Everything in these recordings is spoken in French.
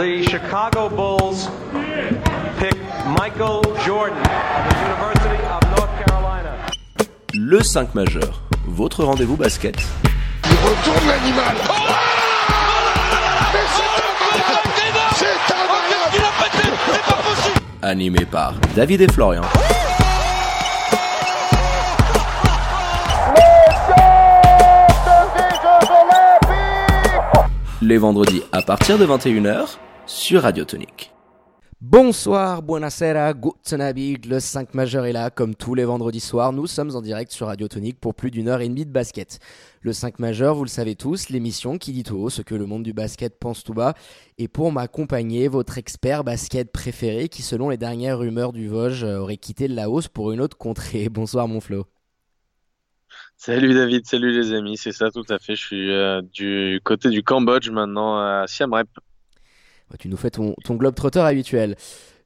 the Chicago Bulls pick Michael Jordan of the University of North Carolina. Le 5 majeur, votre rendez-vous basket. Il retourne l'animal. Oh c'est C'est Animé par David et Florian. Les vendredis à partir de 21h sur Radio Tonique. Bonsoir, buonasera, guten Abend, le 5 majeur est là, comme tous les vendredis soirs, nous sommes en direct sur Radio Tonique pour plus d'une heure et demie de basket. Le 5 majeur, vous le savez tous, l'émission qui dit tout haut ce que le monde du basket pense tout bas, et pour m'accompagner, votre expert basket préféré qui selon les dernières rumeurs du Vosges aurait quitté le Laos pour une autre contrée. Bonsoir mon Flo. Salut David, salut les amis, c'est ça tout à fait, je suis euh, du côté du Cambodge maintenant à Siem Reap. Tu nous fais ton, ton globe trotteur habituel.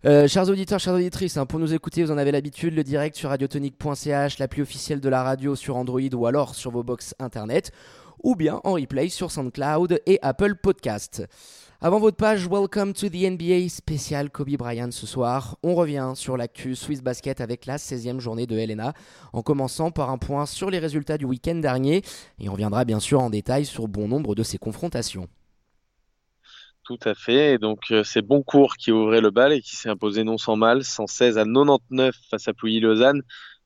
Euh, chers auditeurs, chères auditrices, hein, pour nous écouter, vous en avez l'habitude, le direct sur radiotonique.ch, l'appli officielle de la radio sur Android ou alors sur vos box internet, ou bien en replay sur SoundCloud et Apple Podcast. Avant votre page, welcome to the NBA spécial Kobe Bryant ce soir. On revient sur l'actu Swiss Basket avec la 16e journée de Helena, en commençant par un point sur les résultats du week-end dernier, et on reviendra bien sûr en détail sur bon nombre de ces confrontations. Tout à fait. Et donc, euh, c'est Boncourt qui ouvrait le bal et qui s'est imposé non sans mal, 116 à 99 face à Pouilly-Lausanne,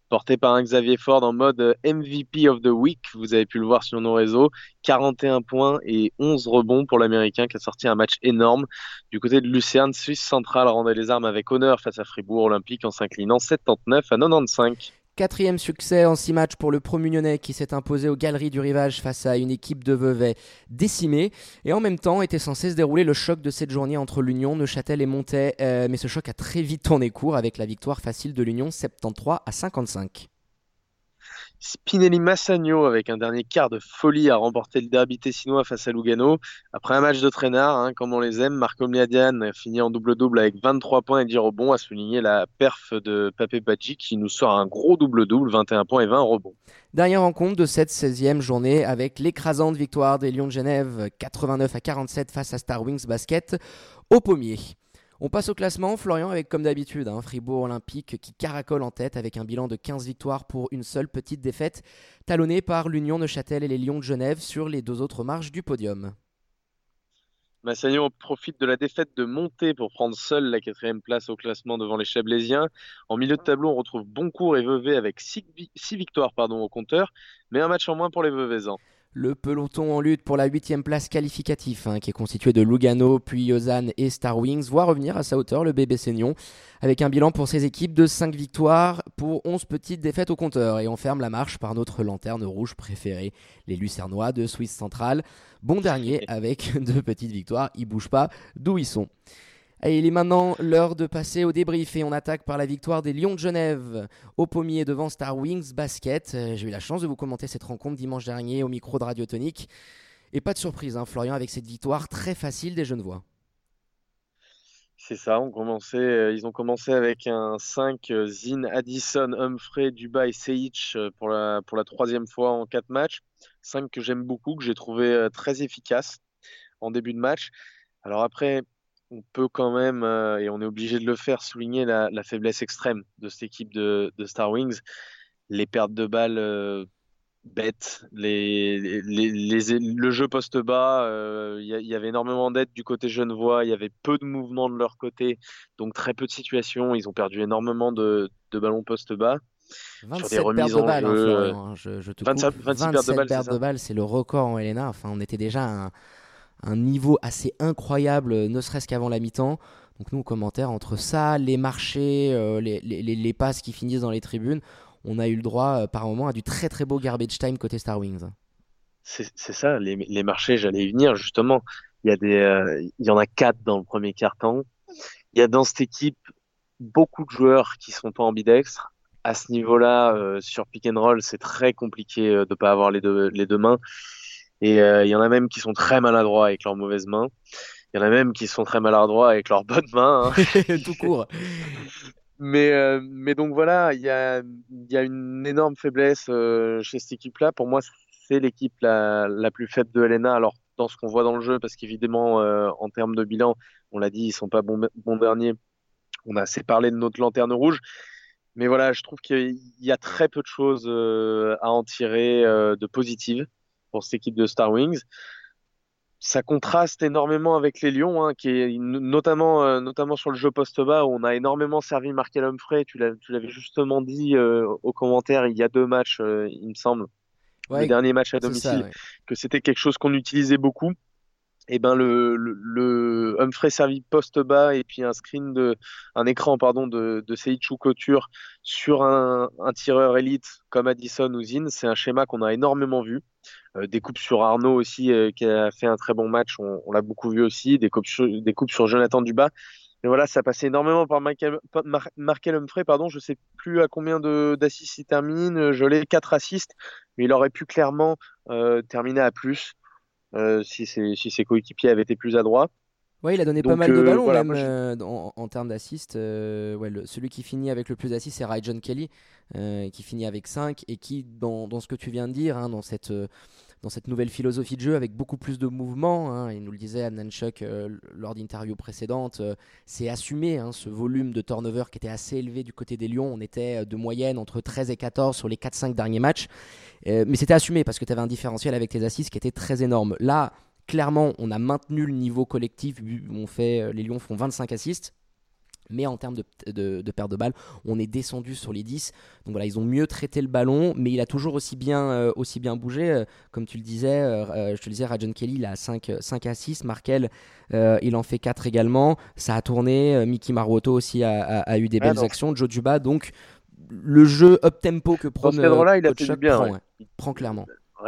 porté par un Xavier Ford en mode euh, MVP of the Week. Vous avez pu le voir sur nos réseaux. 41 points et 11 rebonds pour l'Américain qui a sorti un match énorme. Du côté de Lucerne, Suisse centrale rendait les armes avec honneur face à Fribourg Olympique en s'inclinant 79 à 95. Quatrième succès en six matchs pour le Promugnonnais qui s'est imposé aux galeries du rivage face à une équipe de Vevey décimée. Et en même temps était censé se dérouler le choc de cette journée entre l'Union, Neuchâtel et Montais. Euh, mais ce choc a très vite tourné court avec la victoire facile de l'Union 73 à 55. Spinelli Massagno avec un dernier quart de folie a remporté le derby tessinois face à Lugano. Après un match de traînard, hein, comme on les aime, Marco Mliadian a fini en double-double avec 23 points et 10 rebonds, a souligné la perf de Pape Badji qui nous sort un gros double-double, 21 points et 20 rebonds. Dernière rencontre de cette 16e journée avec l'écrasante victoire des Lions de Genève 89 à 47 face à Star Wings Basket au pommier. On passe au classement, Florian, avec comme d'habitude un Fribourg Olympique qui caracole en tête avec un bilan de 15 victoires pour une seule petite défaite, talonné par l'Union Neuchâtel et les Lions de Genève sur les deux autres marches du podium. Massagnon profite de la défaite de monter pour prendre seul la quatrième place au classement devant les Chablaisiens. En milieu de tableau, on retrouve Boncourt et Vevey avec 6 victoires pardon, au compteur, mais un match en moins pour les Veveysans. Le peloton en lutte pour la huitième place qualificative, hein, qui est constitué de Lugano, puis Lausanne et Star Wings, voit revenir à sa hauteur le bébé Seignon, avec un bilan pour ses équipes de 5 victoires pour 11 petites défaites au compteur. Et on ferme la marche par notre lanterne rouge préférée, les Lucernois de Suisse centrale. Bon dernier avec deux petites victoires, ils bougent pas d'où ils sont? Il est maintenant l'heure de passer au débrief et on attaque par la victoire des Lions de Genève au pommier devant Star Wings Basket. Euh, j'ai eu la chance de vous commenter cette rencontre dimanche dernier au micro de Radio Tonique. Et pas de surprise, hein, Florian, avec cette victoire très facile des Genevois. C'est ça, on commençait, euh, ils ont commencé avec un 5 euh, Zin, Addison, Humphrey, Dubai, Seic pour la, pour la troisième fois en quatre matchs. 5 que j'aime beaucoup, que j'ai trouvé très efficace en début de match. Alors après, on peut quand même, euh, et on est obligé de le faire, souligner la, faiblesse extrême de cette équipe de, Star Wings. Les pertes de balles euh, bêtes, les, le jeu poste-bas, euh, il y, avait énormément d'aide du côté genevois, il y avait peu de mouvements de leur côté, donc très peu de situations. Ils ont perdu énormément de, ballons poste-bas. 27 pertes de balles, hein, je, je, te 27, 27 pertes de balles, c'est le record en Helena. Enfin, on était déjà un un niveau assez incroyable, euh, ne serait-ce qu'avant la mi-temps. Donc nous, commentaires, entre ça, les marchés, euh, les, passes qui finissent dans les tribunes, on a eu le droit euh, par moment à du très très beau garbage time côté Star Wings. C'est ça, les, marchés, j'allais y venir justement. Il y, a des, il y en a quatre dans le premier quart-temps. Il y a dans cette équipe beaucoup de joueurs qui sont pas ambidextres. À ce niveau-là, sur pick and roll, c'est très compliqué de pas avoir les deux, les deux mains. Et euh, il y en a même qui sont très maladroits avec leurs mauvaises mains. Il y en a même qui sont très maladroits avec leurs bonnes mains. Hein. Tout court. mais, euh, mais donc voilà, il y a, y a une énorme faiblesse euh, chez cette équipe-là. Pour moi, c'est l'équipe la, la plus faible de Helena. Alors, dans ce qu'on voit dans le jeu, parce qu'évidemment, en termes de bilan, on l'a dit, ils sont pas bons, derniers. On a assez parlé de notre lanterne rouge. Mais voilà, je trouve qu'il y a très peu de choses à en tirer de positives pour cette équipe de Star Wings. Ça contraste énormément avec les Lions, hein, qui est notamment, euh, notamment sur le jeu poste bas où on a énormément servi Markel Humphrey. Tu l'avais justement dit au commentaire il y a deux matchs, il me semble, le dernier match à domicile, que c'était quelque chose qu'on utilisait beaucoup et eh ben le, Humphrey servi poste bas et puis un screen de un écran pardon de, de Seichu Couture sur un, tireur élite comme Addison ou Zin, c'est un schéma qu'on a énormément vu. Euh, des coupes sur Arnaud aussi euh, qui a fait un très bon match, on, l'a beaucoup vu aussi. Des coupes, sur, Jonathan Dubas. Et voilà, ça passait énormément par Michael, Markel Humphrey, pardon, je sais plus à combien d'assists il termine, je l'ai 4 assists, mais il aurait pu clairement euh, terminer à plus. Euh, si, ses, si ses coéquipiers avaient été plus adroits. Ouais, il a donné pas mal de euh, ballons même euh, en, termes d'assists. ouais, celui qui finit avec le plus d'assists, c'est Ryan Kelly, qui finit avec 5 et qui, dans, dans, ce que tu viens de dire, hein, dans cette dans cette nouvelle philosophie de jeu avec beaucoup plus de mouvements. Hein. il nous le disait Amnan Chuck euh, lors d'interviews précédentes. Euh, c'est assumé hein, ce volume de turnover qui était assez élevé du côté des Lions. On était euh, de moyenne entre 13 et 14 sur les 4-5 derniers matchs. mais c'était assumé parce que tu avais un différentiel avec tes assists qui était très énorme. Là, clairement, on a maintenu le niveau collectif. On fait, les Lions font 25 assists. Mais en termes de, de, perte de balles, on est descendu sur les 10. Donc voilà, ils ont mieux traité le ballon, mais il a toujours aussi bien, euh, aussi bien bougé. Euh, comme tu le disais, euh, je te le disais, Rajon Kelly, il a 5, 5 à 6. Markel, il en fait 4 également. Ça a tourné. Mickey Maruoto aussi a, eu des belles actions. Joe Duba, donc le jeu up-tempo que prend là il a fait bien. Il prend clairement.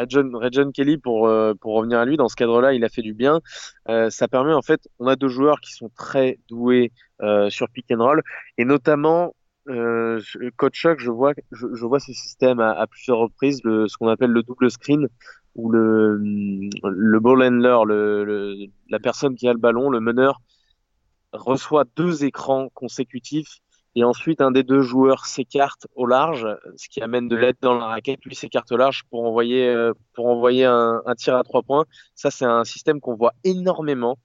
John Kelly, pour, euh, pour revenir à lui, dans ce cadre-là, il a fait du bien. Euh, ça permet, en fait, on a deux joueurs qui sont très doués euh, sur pick and roll, et notamment, euh, Coach Chuck, je vois, je, je vois ce système à, plusieurs reprises, ce qu'on appelle le double screen, où le, le ball handler, le, le, la personne qui a le ballon, le meneur, reçoit deux écrans consécutifs et ensuite un des deux joueurs s'écarte au large, ce qui amène de l'aide dans la raquette, lui s'écarte au large pour envoyer euh, pour envoyer un, tir à trois points. Ça c'est un système qu'on voit énormément.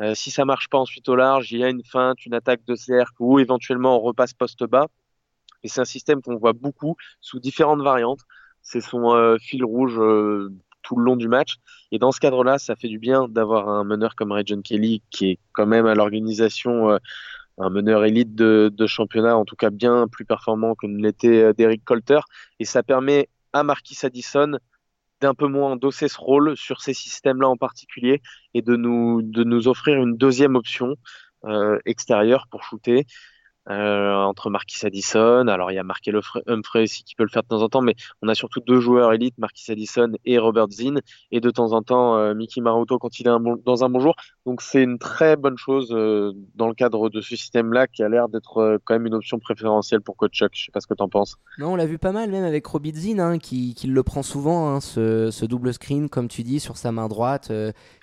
Euh, si ça marche pas ensuite au large, il y a une feinte, une attaque de cercle ou éventuellement on repasse poste bas. Et c'est un système qu'on voit beaucoup sous différentes variantes. C'est son euh, fil rouge tout le long du match. Et dans ce cadre-là, ça fait du bien d'avoir un meneur comme John Kelly qui est quand même à l'organisation un meneur élite de, de, championnat, en tout cas bien plus performant que ne l'était euh, Derek Colter. Et ça permet à Marquis Addison d'un peu moins endosser ce rôle sur ces systèmes-là en particulier et de nous, de nous offrir une deuxième option euh, extérieure pour shooter entre Marquis Addison. Alors il y a Markel Humphrey aussi qui peut le faire de temps en temps, mais on a surtout deux joueurs élites, Marquis Addison et Robert Zinn, et de temps en temps euh, Mickey Maruto quand il est un bon, dans un bon jour. Donc c'est une très bonne chose euh, dans le cadre de ce système-là qui a l'air d'être euh, quand même une option préférentielle pour Coach Chuck. Je sais pas ce que tu en penses. Non, on l'a vu pas mal même avec Robert Zinn hein, qui, qui, le prend souvent, hein, ce, ce, double screen comme tu dis sur sa main droite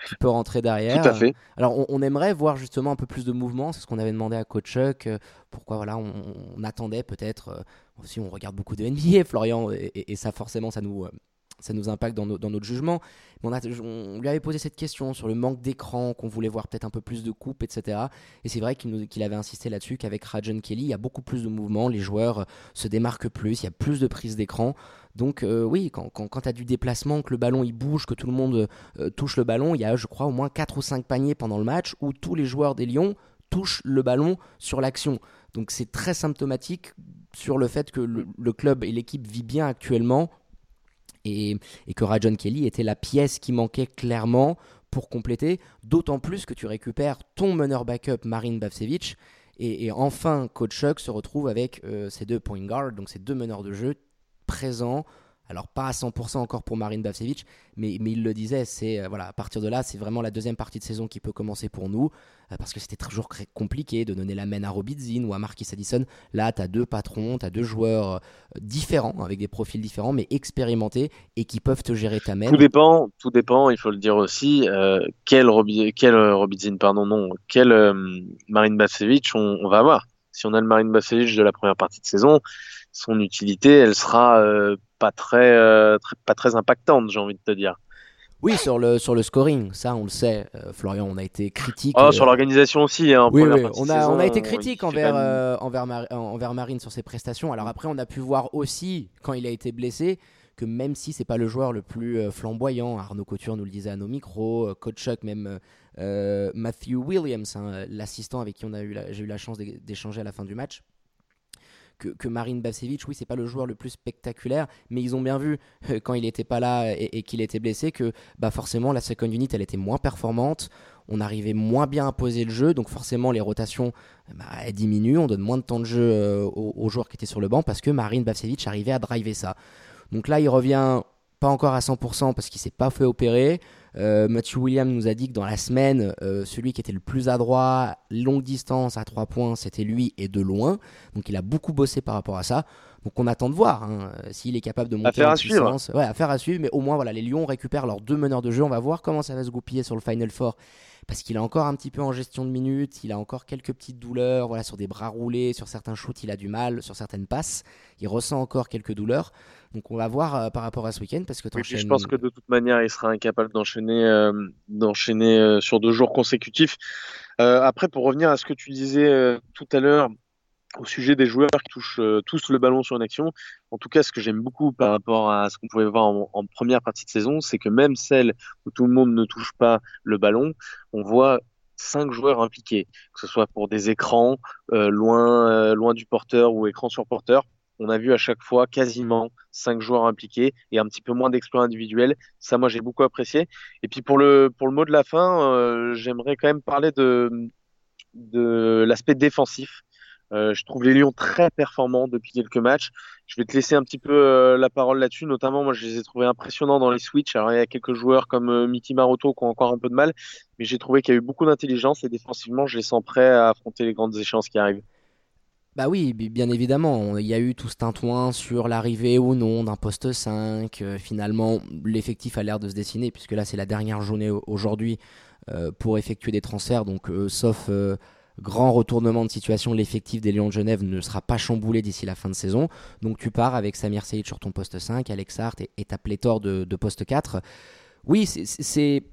qui peut rentrer derrière. Tout à fait. Alors on, on, aimerait voir justement un peu plus de mouvement, c'est ce qu'on avait demandé à Coach Chuck pourquoi voilà, on, attendait peut-être, euh, si on regarde beaucoup de NBA, Florian, et, ça forcément, ça nous, euh, ça nous impacte dans, notre jugement. On, on, lui avait posé cette question sur le manque d'écran, qu'on voulait voir peut-être un peu plus de coupes, etc. Et c'est vrai qu'il avait insisté là-dessus qu'avec Rajon Kelly, il y a beaucoup plus de mouvements, les joueurs euh, se démarquent plus, il y a plus de prise d'écran. Donc oui, quand, quand, tu as du déplacement, que le ballon il bouge, que tout le monde touche le ballon, il y a je crois au moins 4 ou 5 paniers pendant le match où tous les joueurs des Lions touchent le ballon sur l'action. Donc c'est très symptomatique sur le fait que le, club et l'équipe vit bien actuellement et, que Rajon Kelly était la pièce qui manquait clairement pour compléter, d'autant plus que tu récupères ton meneur backup Marine Bavcevic et, enfin Coach Chuck se retrouve avec euh, ses deux point guards, donc ces deux meneurs de jeu présents alors pas à 100% encore pour Marine Bavcevic, mais, mais il le disait, c'est euh, voilà, à partir de là, c'est vraiment la deuxième partie de saison qui peut commencer pour nous, euh, parce que c'était toujours compliqué de donner la main à Robidzin ou à Marquis Addison. Là, tu as deux patrons, tu as deux joueurs euh, différents, avec des profils différents, mais expérimentés et qui peuvent te gérer ta main. Tout dépend, tout dépend, il faut le dire aussi, quel, Robi quel Robidzin, pardon, non, quel Marine Bavcevic on, on, va avoir. Si on a le Marine Bavcevic de la première partie de saison, son utilité, elle sera pas très, euh, très, pas très impactante, j'ai envie de te dire. Oui, sur le, sur le scoring, ça on le sait, euh, Florian, on a été critique. Oh, euh, sur l'organisation aussi. Hein, oui, on a, saison, on a été critique envers, même- envers, Mar- envers Marine sur ses prestations. Alors après, on a pu voir aussi, quand il a été blessé, que même si c'est pas le joueur le plus flamboyant, Arnaud Couture nous le disait à nos micros, Coach Chuck, même euh, Matthew Williams, hein, l'assistant avec qui on a eu la- j'ai eu la chance d'é- d'échanger à la fin du match, que, Marine Bavcevic, oui, c'est pas le joueur le plus spectaculaire, mais ils ont bien vu euh, quand il était pas là et, qu'il était blessé que bah forcément la second unit elle était moins performante, on arrivait moins bien à poser le jeu, donc forcément les rotations bah, diminuent, on donne moins de temps de jeu euh, aux, aux joueurs qui étaient sur le banc parce que Marine Bavcevic arrivait à driver ça. Donc là il revient pas encore à 100% parce qu'il s'est pas fait opérer. Euh, Matthew Williams nous a dit que dans la semaine, euh, celui qui était le plus adroit, longue distance à 3 points, c'était lui et de loin. Donc il a beaucoup bossé par rapport à ça. Donc on attend de voir hein, s'il est capable de monter Affaire en à suivre. puissance. Ouais, affaire à suivre. Mais au moins voilà, les Lions récupèrent leurs deux meneurs de jeu. On va voir comment ça va se goupiller sur le Final Four parce qu'il est encore un petit peu en gestion de minutes, il a encore quelques petites douleurs, voilà, sur des bras roulés, sur certains shoots, il a du mal, sur certaines passes, il ressent encore quelques douleurs. Donc on va voir euh, par rapport à ce week-end parce que Oui, je pense que de toute manière, il sera incapable d'enchaîner euh, d'enchaîner euh, sur deux jours consécutifs. Après, pour revenir à ce que tu disais tout à l'heure au sujet des joueurs qui touchent euh, tous le ballon sur une action, en tout cas, ce que j'aime beaucoup par rapport à ce qu'on pouvait voir en, en première partie de saison, c'est que même celle où tout le monde ne touche pas le ballon, on voit cinq joueurs impliqués, que ce soit pour des écrans euh, loin, euh, loin du porteur ou écran sur porteur. On a vu à chaque fois quasiment cinq joueurs impliqués et un petit peu moins d'exploits individuels. Ça, moi, j'ai beaucoup apprécié. Et puis pour le mot de la fin, euh, j'aimerais quand même parler de de l'aspect défensif. Euh, je trouve les Lions très performants depuis quelques matchs. Je vais te laisser un petit peu euh, la parole là-dessus. Notamment, moi, je les ai trouvés impressionnants dans les switches. Alors, il y a quelques joueurs comme euh, Mickey Maroto qui ont encore un peu de mal, mais j'ai trouvé qu'il y a eu beaucoup d'intelligence et défensivement, je les sens prêts à affronter les grandes échéances qui arrivent. Bah oui, bi- bien évidemment. Il y a eu tout ce tintouin sur l'arrivée ou non d'un poste 5. Euh, finalement, l'effectif a l'air de se dessiner, puisque là, c'est la dernière journée au- aujourd'hui euh, pour effectuer des transferts. Donc, euh, sauf grand retournement de situation, l'effectif des Lions de Genève ne sera pas chamboulé d'ici la fin de saison. Donc, tu pars avec Samir Seyid sur ton poste 5, Alex Hart et, et ta pléthore de, de poste 4. Oui, c'est-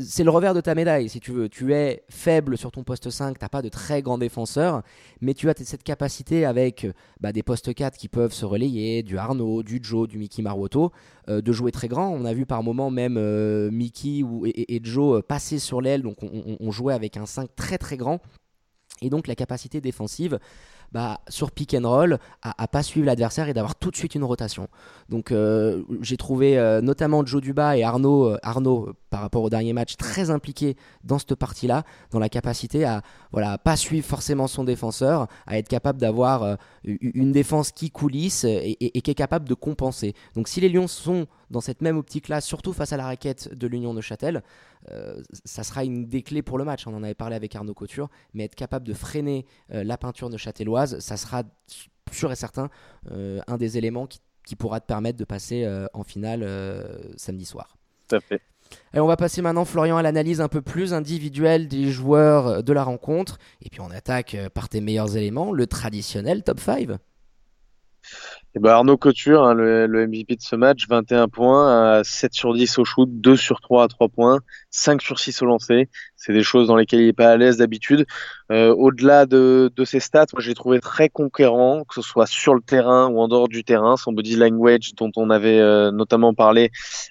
c'est le revers de ta médaille, si tu veux. Tu es faible sur ton poste 5, t'as pas de très grands défenseurs, mais tu as cette capacité avec euh, bah, des postes 4 qui peuvent se relayer, du Arnaud, du Joe, du Mickey Maruoto, euh, de jouer très grand. On a vu par moments même euh, Mickey ou, et, Joe passer sur l'aile, donc on, jouait avec un 5 très très grand. Et donc la capacité défensive bah, sur pick and roll à, à pas suivre l'adversaire et d'avoir tout de suite une rotation. Donc j'ai trouvé notamment Joe Duba et Arnaud, Arnaud par rapport au dernier match très impliqués dans cette partie-là, dans la capacité à voilà pas suivre forcément son défenseur, à être capable d'avoir euh, une défense qui coulisse et, qui est capable de compenser. Donc si les Lions sont dans cette même optique-là, surtout face à la raquette de l'Union de Châtel, euh, ça sera une des clés pour le match. On en avait parlé avec Arnaud Couture, mais être capable de freiner euh, la peinture de Châtelloise, ça sera sûr et certain un des éléments qui, pourra te permettre de passer en finale samedi soir. Tout à fait. Et on va passer maintenant, Florian, à l'analyse un peu plus individuelle des joueurs de la rencontre. Et puis on attaque euh, par tes meilleurs éléments, le traditionnel top 5. Et ben Arnaud Couture, hein, le, MVP de ce match, 21 points, à 7 sur 10 au shoot, 2 sur 3 à 3 points, 5 sur 6 au lancer. C'est des choses dans lesquelles il n'est pas à l'aise d'habitude. Euh, Au-delà de, ses stats, je l'ai trouvé très conquérant, que ce soit sur le terrain ou en dehors du terrain. Son body language, dont on avait euh, notamment parlé,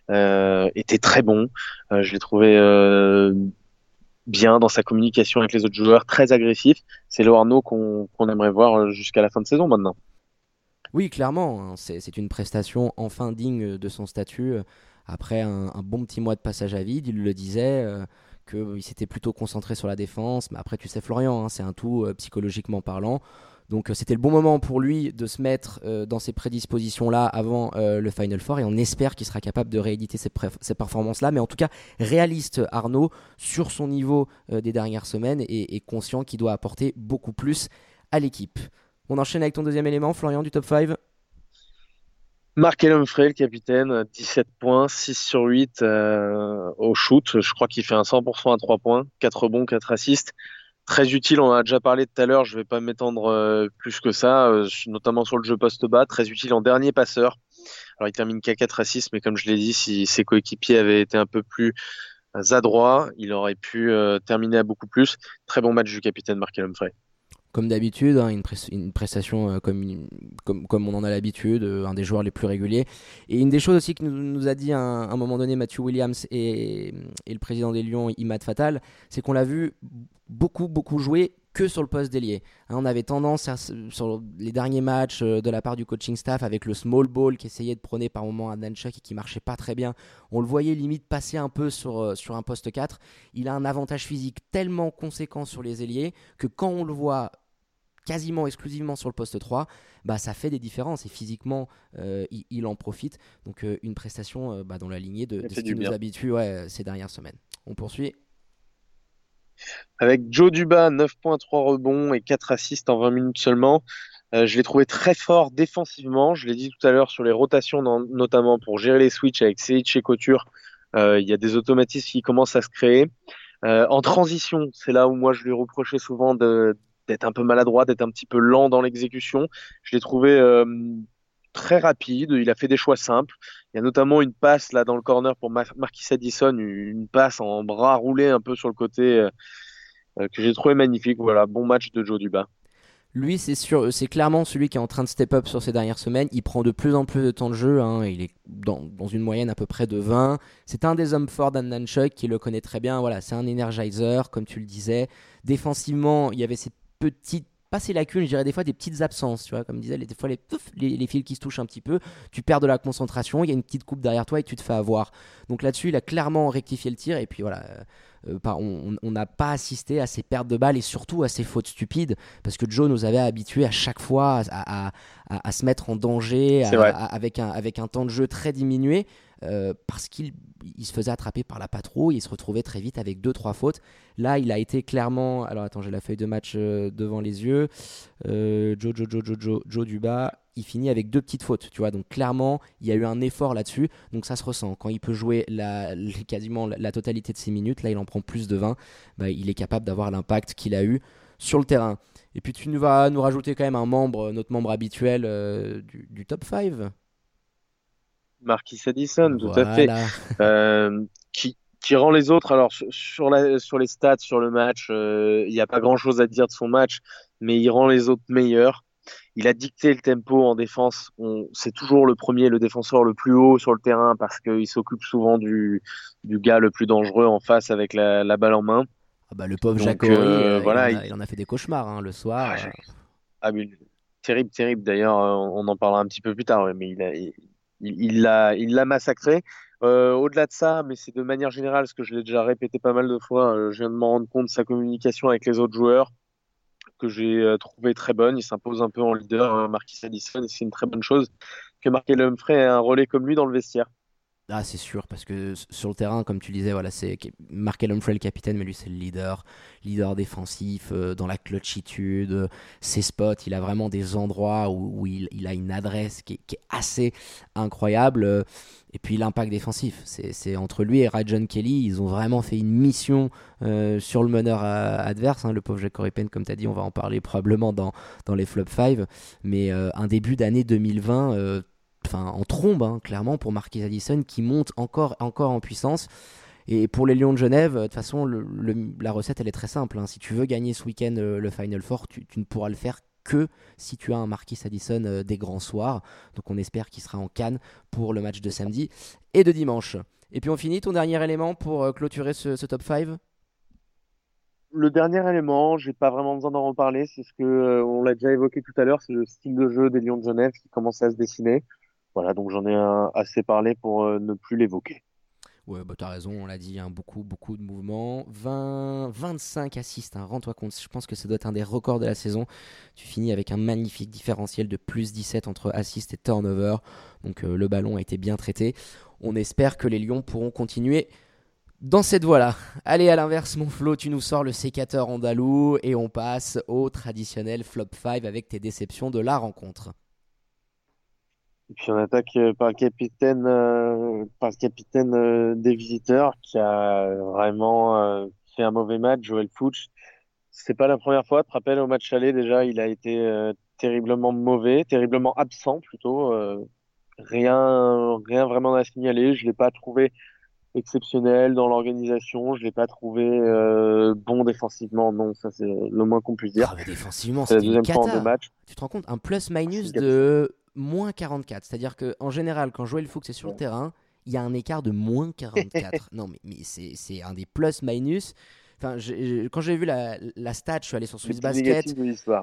euh, était très bon. Je l'ai trouvé bien dans sa communication avec les autres joueurs, très agressif. C'est le Arnaud qu'on aimerait voir jusqu'à la fin de saison maintenant. Oui, clairement, hein, c'est une prestation enfin digne de son statut. euh, Après un, bon petit mois de passage à vide, il le disait, euh, qu'il s'était plutôt concentré sur la défense. Mais après, tu sais, Florian, hein, c'est un tout euh, psychologiquement parlant. Donc euh, c'était le bon moment pour lui de se mettre euh, dans ces prédispositions-là avant euh, le Final Four et on espère qu'il sera capable de rééditer ces, ces performances-là. Mais en tout cas, réaliste Arnaud sur son niveau euh, des dernières semaines et conscient qu'il doit apporter beaucoup plus à l'équipe. On enchaîne avec ton deuxième élément, Florian, du top 5. Mark Humphrey, le capitaine, 17 points, 6 sur 8 euh, au shoot. Je crois qu'il fait un 100% à 3 points, 4 rebonds, 4 assists. Très utile, on en a déjà parlé tout à l'heure, je vais pas m'étendre euh, plus que ça, euh, notamment sur le jeu poste bas. Très utile en dernier passeur. Alors il termine qu'à 4 assists, mais comme je l'ai dit, si ses coéquipiers avaient été un peu plus adroits, il aurait pu terminer à beaucoup plus. Très bon match du capitaine Markel Humphrey comme d'habitude, hein, une, prestation euh, comme, comme, comme, on en a l'habitude, euh, un des joueurs les plus réguliers. Et une des choses aussi que nous, a dit à un, moment donné Matthew Williams et, et, le président des Lions, Imad Fatal, c'est qu'on l'a vu beaucoup, beaucoup jouer que sur le poste d'ailier. Hein, on avait tendance, sur les derniers matchs euh, de la part du coaching staff, avec le small ball qui essayait de prôner par moment à Chuck et qui marchait pas très bien, on le voyait limite passer un peu sur, euh, sur un poste 4. Il a un avantage physique tellement conséquent sur les ailiers que quand on le voit quasiment exclusivement sur le poste 3, bah, ça fait des différences et physiquement, euh, il, en profite. Donc une prestation bah, dans la lignée de, ce qui nous habitue ces dernières semaines. On poursuit avec Joe Duba, 9.3 rebonds et 4 assists en 20 minutes seulement. Euh, je l'ai trouvé très fort défensivement. Je l'ai dit tout à l'heure sur les rotations, notamment pour gérer les switches avec Seiich et Couture. Euh, il y a des automatismes qui commencent à se créer. Euh, en transition, c'est là où moi je lui reprochais souvent d'être un peu maladroit, d'être un petit peu lent dans l'exécution. Je l'ai trouvé très rapide. Il a fait des choix simples. Il y a notamment une passe là dans le corner pour Marquis Addison, une passe en bras roulé un peu sur le côté euh, euh, que j'ai trouvé magnifique. Voilà, bon match de Joe Duba. Lui, c'est sûr, c'est clairement celui qui est en train de step up sur ces dernières semaines. Il prend de plus en plus de temps de jeu. Hein. Il est dans, une moyenne à peu près de 20. C'est un des hommes forts d'Annan Chuck qui le connaît très bien. Voilà, c'est un energizer, comme tu le disais. Défensivement, il y avait ces petites pas ces lacunes, je dirais des fois des petites absences, tu vois, comme disait, des fois les, les, fils qui se touchent un petit peu, tu perds de la concentration, il y a une petite coupe derrière toi et tu te fais avoir. Donc là-dessus, il a clairement rectifié le tir et puis voilà, euh, euh, on n'a pas assisté à ces pertes de balles et surtout à ces fautes stupides parce que Joe nous avait habitués à chaque fois à, à, se mettre en danger avec, un, avec un temps de jeu très diminué. Euh, parce qu'il se faisait attraper par la patrouille, il se retrouvait très vite avec 2-3 fautes. Là, il a été clairement. Alors attends, j'ai la feuille de match euh, devant les yeux. Euh, Joe, Joe, Joe, Joe, Joe, Joe Duba, il finit avec deux petites fautes, tu vois. Donc clairement, il y a eu un effort là-dessus. Donc ça se ressent. Quand il peut jouer la, quasiment la totalité de ses minutes, là, il en prend plus de 20. Bah, il est capable d'avoir l'impact qu'il a eu sur le terrain. Et puis tu vas nous rajouter quand même un membre, notre membre habituel du, du top 5. Marquis Addison, tout à fait. Euh, qui, qui rend les autres. Alors, sur, la, sur les stats, sur le match, euh, il n'y a pas grand chose à dire de son match, mais il rend les autres meilleurs. Il a dicté le tempo en défense. C'est toujours le premier, le défenseur le plus haut sur le terrain parce qu'il s'occupe souvent du, du gars le plus dangereux en face avec la, la balle en main. Ah bah, le pauvre Jacques euh, voilà, il, en a, fait des cauchemars hein, le soir. Ah, ah terrible, terrible. D'ailleurs, on en parlera un petit peu plus tard, mais il a, il l'a il l'a massacré. Euh, au-delà de ça, mais c'est de manière générale, ce que je l'ai déjà répété pas mal de fois, euh, je viens de m'en rendre compte, sa communication avec les autres joueurs, que j'ai euh, trouvé très bonne. Il s'impose un peu en leader, hein, Marquis Addison, et c'est une très bonne chose que Markel Humphrey ait un relais comme lui dans le vestiaire. Ah, c'est sûr, parce que sur le terrain, comme tu disais, voilà, c'est Markel Humphrey le capitaine, mais lui c'est le leader, leader défensif, euh, dans la clutchitude, euh, ses spots, il a vraiment des endroits où, il, a une adresse qui est, assez incroyable. Euh, et puis l'impact défensif, c'est entre lui et Rajon Kelly, ils ont vraiment fait une mission sur le meneur adverse. Hein, le pauvre Jack Corripen, comme tu as dit, on va en parler probablement dans, dans les flop 5. Mais un début d'année 2020 enfin en trombe, hein, clairement, pour Marquis Addison qui monte encore, encore en puissance. Et pour les Lions de Genève, de toute façon, la recette, elle est très simple. Hein. Si tu veux gagner ce week-end euh, le Final Four, tu, ne pourras le faire que si tu as un Marquis Addison euh, des grands soirs. Donc on espère qu'il sera en Cannes pour le match de samedi et de dimanche. Et puis on finit ton dernier élément pour euh, clôturer ce, top 5 le dernier élément, j'ai pas vraiment besoin d'en reparler, c'est ce que on l'a déjà évoqué tout à l'heure, c'est le style de jeu des Lions de Genève qui commence à se dessiner. Voilà, donc j'en ai assez parlé pour euh, ne plus l'évoquer. Ouais, bah t'as raison, on l'a dit, hein, beaucoup, beaucoup de mouvements. 20, 25 assists, hein, rends-toi compte, je pense que ça doit être un des records de la saison. Tu finis avec un magnifique différentiel de plus 17 entre assists et turnover. Donc euh, le ballon a été bien traité. On espère que les Lions pourront continuer dans cette voie-là. Allez, à l'inverse, mon Flo, tu nous sors le sécateur andalou et on passe au traditionnel flop 5 avec tes déceptions de la rencontre. Et puis on attaque euh, par le capitaine, euh, par le capitaine euh, des visiteurs qui a vraiment fait un mauvais match, Joel Fouch. C'est pas la première fois. Tu te rappelles au match aller déjà, il a été terriblement mauvais, terriblement absent plutôt. rien, rien vraiment à signaler. Je l'ai pas trouvé exceptionnel dans l'organisation. Je l'ai pas trouvé bon défensivement. Non, ça c'est le moins qu'on puisse dire. Ah, défensivement, C'est la deuxième fois en deux matchs. Tu te rends compte Un plus-minus de moins 44. C'est-à-dire qu'en général, quand Joël Fuchs est sur le terrain, il y a un écart de moins 44. non, mais, mais c'est un des plus-minus. Enfin, quand j'ai vu la, la stat, je suis allé sur Swiss Basket.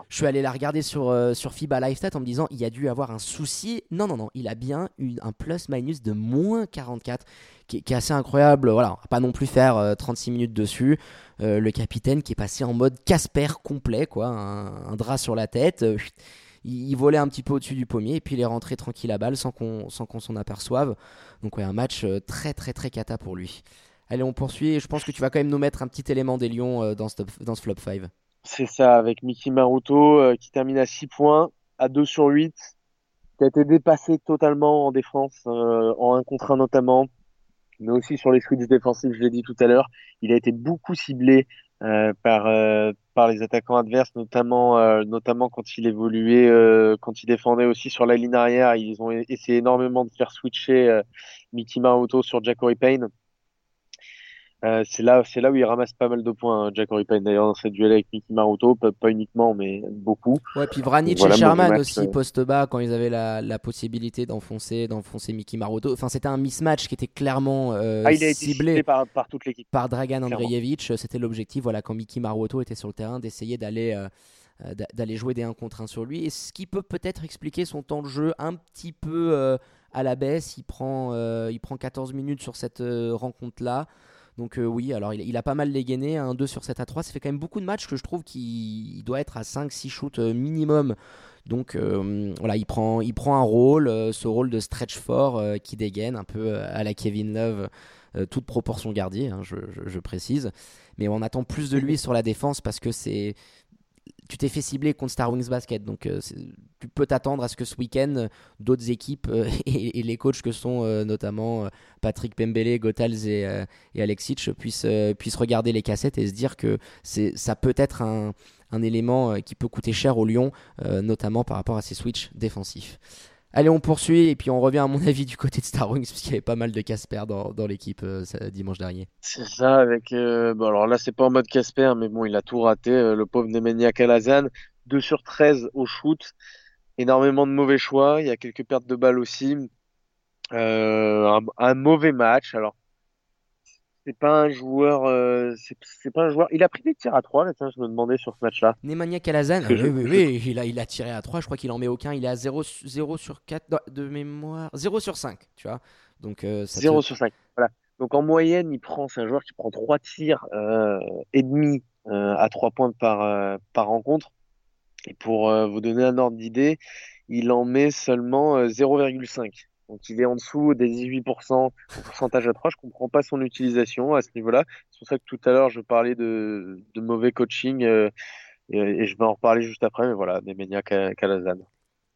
Je suis allé la regarder sur, euh, sur FIBA Live Stat en me disant il y a dû avoir un souci. Non, non, non, il a bien eu un plus-minus de moins 44 qui, est- qui est assez incroyable. Voilà, on va pas non plus faire euh, 36 minutes dessus. Euh, le capitaine qui est passé en mode Casper complet, quoi, un, un drap sur la tête. euh, il, volait un petit peu au-dessus du pommier et puis il est rentré tranquille à balle sans qu'on s'en aperçoive. Donc, ouais, un match euh, très, très, très cata pour lui. Allez, on poursuit. Je pense que tu vas quand même nous mettre un petit élément des Lions euh, dans, ce flop 5. C'est ça, avec Mickey Maruto euh, qui termine à 6 points, à 2 sur 8, qui a été dépassé totalement en défense, en 1 contre 1 notamment, mais aussi sur les switches défensifs, je l'ai dit tout à l'heure. Il a été beaucoup ciblé par, euh, par les attaquants adverses, notamment, euh, notamment quand il évoluait, euh, quand il défendait aussi sur la ligne arrière. Ils ont essayé énormément de faire switcher euh, Mickey Maruto sur Jackory Payne. Euh, c'est là, c'est là où il ramasse pas mal de points, hein, Jackory Payne, d'ailleurs, dans cette duel avec Mickey Maruto, pas, pas uniquement, mais beaucoup. Ouais, puis Vranic Voilà, et Sherman match, aussi ouais. poste bas quand ils avaient la, la possibilité d'enfoncer d'enfoncer Mickey Maroto. Enfin, c'était un mismatch qui était clairement euh, Ah, il a été ciblé par, par toute l'équipe. par Dragan. Andreevich. C'était l'objectif, voilà, quand Mickey Maroto était sur le terrain, d'essayer d'aller euh, euh, d'a- d'aller jouer des 1 contre 1 sur lui. Et ce qui peut peut-être expliquer son temps de jeu un petit peu euh, à la baisse. Il prend, euh, il prend 14 minutes sur cette euh, rencontre-là. Donc euh, oui, alors il, a pas mal dégainé, un 2 sur 7 à 3, ça fait quand même beaucoup de matchs que je trouve qu'il il doit être à 5-6 shoots euh, minimum. Donc euh, voilà, il prend, il prend un rôle, ce rôle de stretch fort qui dégaine un peu à la Kevin Love, toute proportion gardée, hein, je- je précise. Mais on attend plus de lui sur la défense parce que c'est... Tu t'es fait cibler contre Star Wings Basket, donc euh, tu peux t'attendre à ce que ce week-end, euh, d'autres équipes euh, et, les coachs que sont notamment Patrick Pembele, Gotals et, et Alexic puissent, regarder les cassettes et se dire que ça peut être un, un élément qui peut coûter cher au Lyon, notamment par rapport à ses switches défensifs. Allez, on poursuit et puis on revient à mon avis du côté de Star Wings parce qu'il y avait pas mal de Casper dans, l'équipe euh, dimanche dernier. C'est ça, avec. euh, bon, alors là, c'est pas en mode Casper, mais bon, il a tout raté, euh, le pauvre Nemanja Kalazan. 2 sur 13 au shoot. Énormément de mauvais choix. Il y a quelques pertes de balles aussi. Un mauvais match. Alors, c'est pas un joueur. euh, c'est pas un joueur. Il a pris des tirs à 3, là, tiens, je me demandais sur ce match-là. Nemanja Kalazan, oui, je- oui, oui, il, a, il a tiré à 3, je crois qu'il en met aucun, il est à 0, 0 sur 4 non, de mémoire, 0 sur 5, tu vois. Donc euh, ça te- 0 sur 5. Voilà. Donc en moyenne, il prend, c'est un joueur qui prend 3 tirs euh, et demi euh, à 3 points par, euh, par rencontre. Et pour euh, vous donner un ordre d'idée, il en met seulement euh, 0,5. Donc il est en dessous des 18% en pourcentage à 3. Je comprends pas son utilisation à ce niveau-là. C'est pour ça que tout à l'heure je parlais de, de mauvais coaching euh, et, et je vais en reparler juste après. Mais voilà, Nemanja Ka- Kalazan.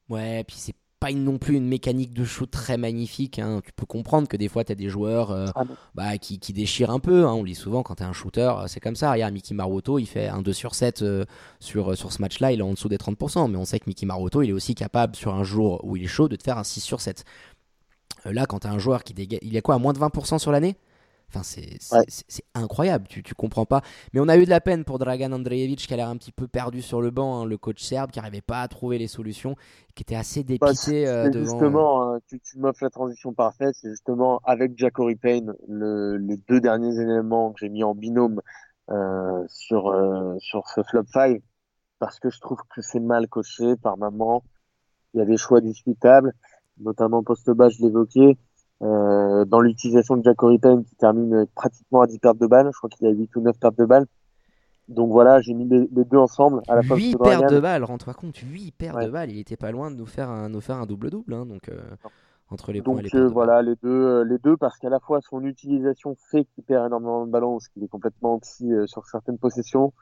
Ouais, puis c'est pas non plus une mécanique de shoot très magnifique. hein. Tu peux comprendre que des fois, tu as des joueurs euh, Ah bah, qui, qui déchirent un peu. hein. On le dit souvent, quand tu es un shooter, euh, c'est comme ça. Regarde, Mickey Maruto, il fait un 2 sur 7 euh, sur, sur ce match-là. Il est en dessous des 30%. Mais on sait que Mickey Maruto, il est aussi capable, sur un jour où il est chaud, de te faire un 6 sur 7. Euh, là, quand tu as un joueur qui dégage. Il est quoi, à moins de 20% sur l'année? Enfin, c'est Ouais. incroyable, tu, tu comprends pas. Mais on a eu de la peine pour Dragan Andreevich qui a l'air un petit peu perdu sur le banc, hein, le coach serbe qui n'arrivait pas à trouver les solutions, qui était assez Bah, dépité euh, devant. justement, hein, tu, tu m'offres la transition parfaite, c'est justement avec Jackory Payne, le, les deux derniers éléments que j'ai mis en binôme euh, sur, euh, sur ce flop 5, parce que je trouve que c'est mal coaché par maman. Il y a des choix discutables, notamment poste bas, je l'évoquais, euh, dans l'utilisation de Jackory Payne qui termine pratiquement à 10 pertes de balles. Je crois qu'il y a 8 ou 9 pertes de balles. Donc voilà, j'ai mis les, les deux ensemble à la fois 8 parce que paires Dragan- de balles, rends-toi compte, 8 paires Ouais. de balles, il était pas loin de nous faire un, nous faire un double-double, hein, donc euh, entre les Donc points et les euh, balles. voilà, les deux, les deux parce qu'à la fois son utilisation fait qu'il perd énormément de ballons, parce qu'il est complètement euh, sur certaines possessions.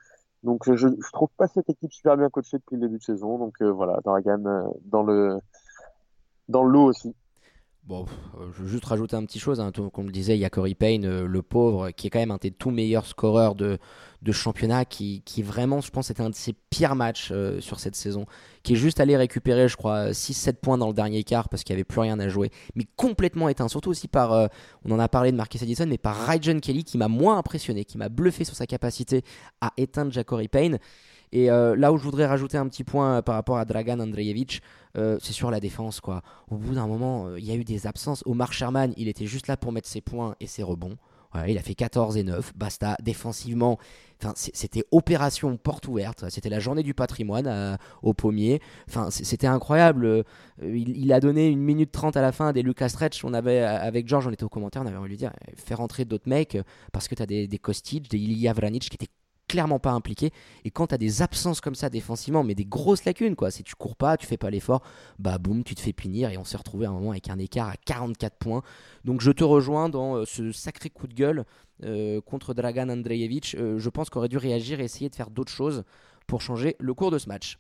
Donc je, je trouve pas cette équipe super bien coachée depuis le début de saison. Donc euh, voilà, Dragan euh, dans le dans le lot aussi. Bon, je veux juste rajouter un petit chose. Hein. Comme le disait, il y a Corey Payne, le pauvre, qui est quand même un des tout meilleurs scoreurs de, de championnat qui, qui, vraiment, je pense, était un de ses pires matchs euh, sur cette saison, qui est juste allé récupérer, je crois, 6-7 points dans le dernier quart parce qu'il n'y avait plus rien à jouer, mais complètement éteint. Surtout aussi par, euh, on en a parlé de Marcus Edison, mais par Ryan Kelly qui m'a moins impressionné, qui m'a bluffé sur sa capacité à éteindre Jacory Payne. Et euh, là où je voudrais rajouter un petit point par rapport à Dragan Andrejevic, c'est sur la défense. quoi. Au bout d'un moment, il y a eu des absences. Omar Sherman, il était juste là pour mettre ses points et ses rebonds il a fait 14 et 9. Basta, défensivement, c'était opération porte ouverte. C'était la journée du patrimoine euh, au pommier. C'était incroyable. Euh, il, a donné une minute 30 à la fin des Lucas Stretch. On avait, euh, avec George, on était au commentaire, on avait envie de lui dire fais rentrer d'autres mecs parce que tu as des, des Kostic, des Ilya Vranic qui étaient clairement pas impliqué. Et quand tu des absences comme ça défensivement, mais des grosses lacunes, quoi, si tu cours pas, tu fais pas l'effort, bah boum, tu te fais punir. Et on s'est retrouvé à un moment avec un écart à 44 points. Donc je te rejoins dans euh, ce sacré coup de gueule euh, contre Dragan Andrejevic. Euh, je pense qu'on aurait dû réagir et essayer de faire d'autres choses pour changer le cours de ce match.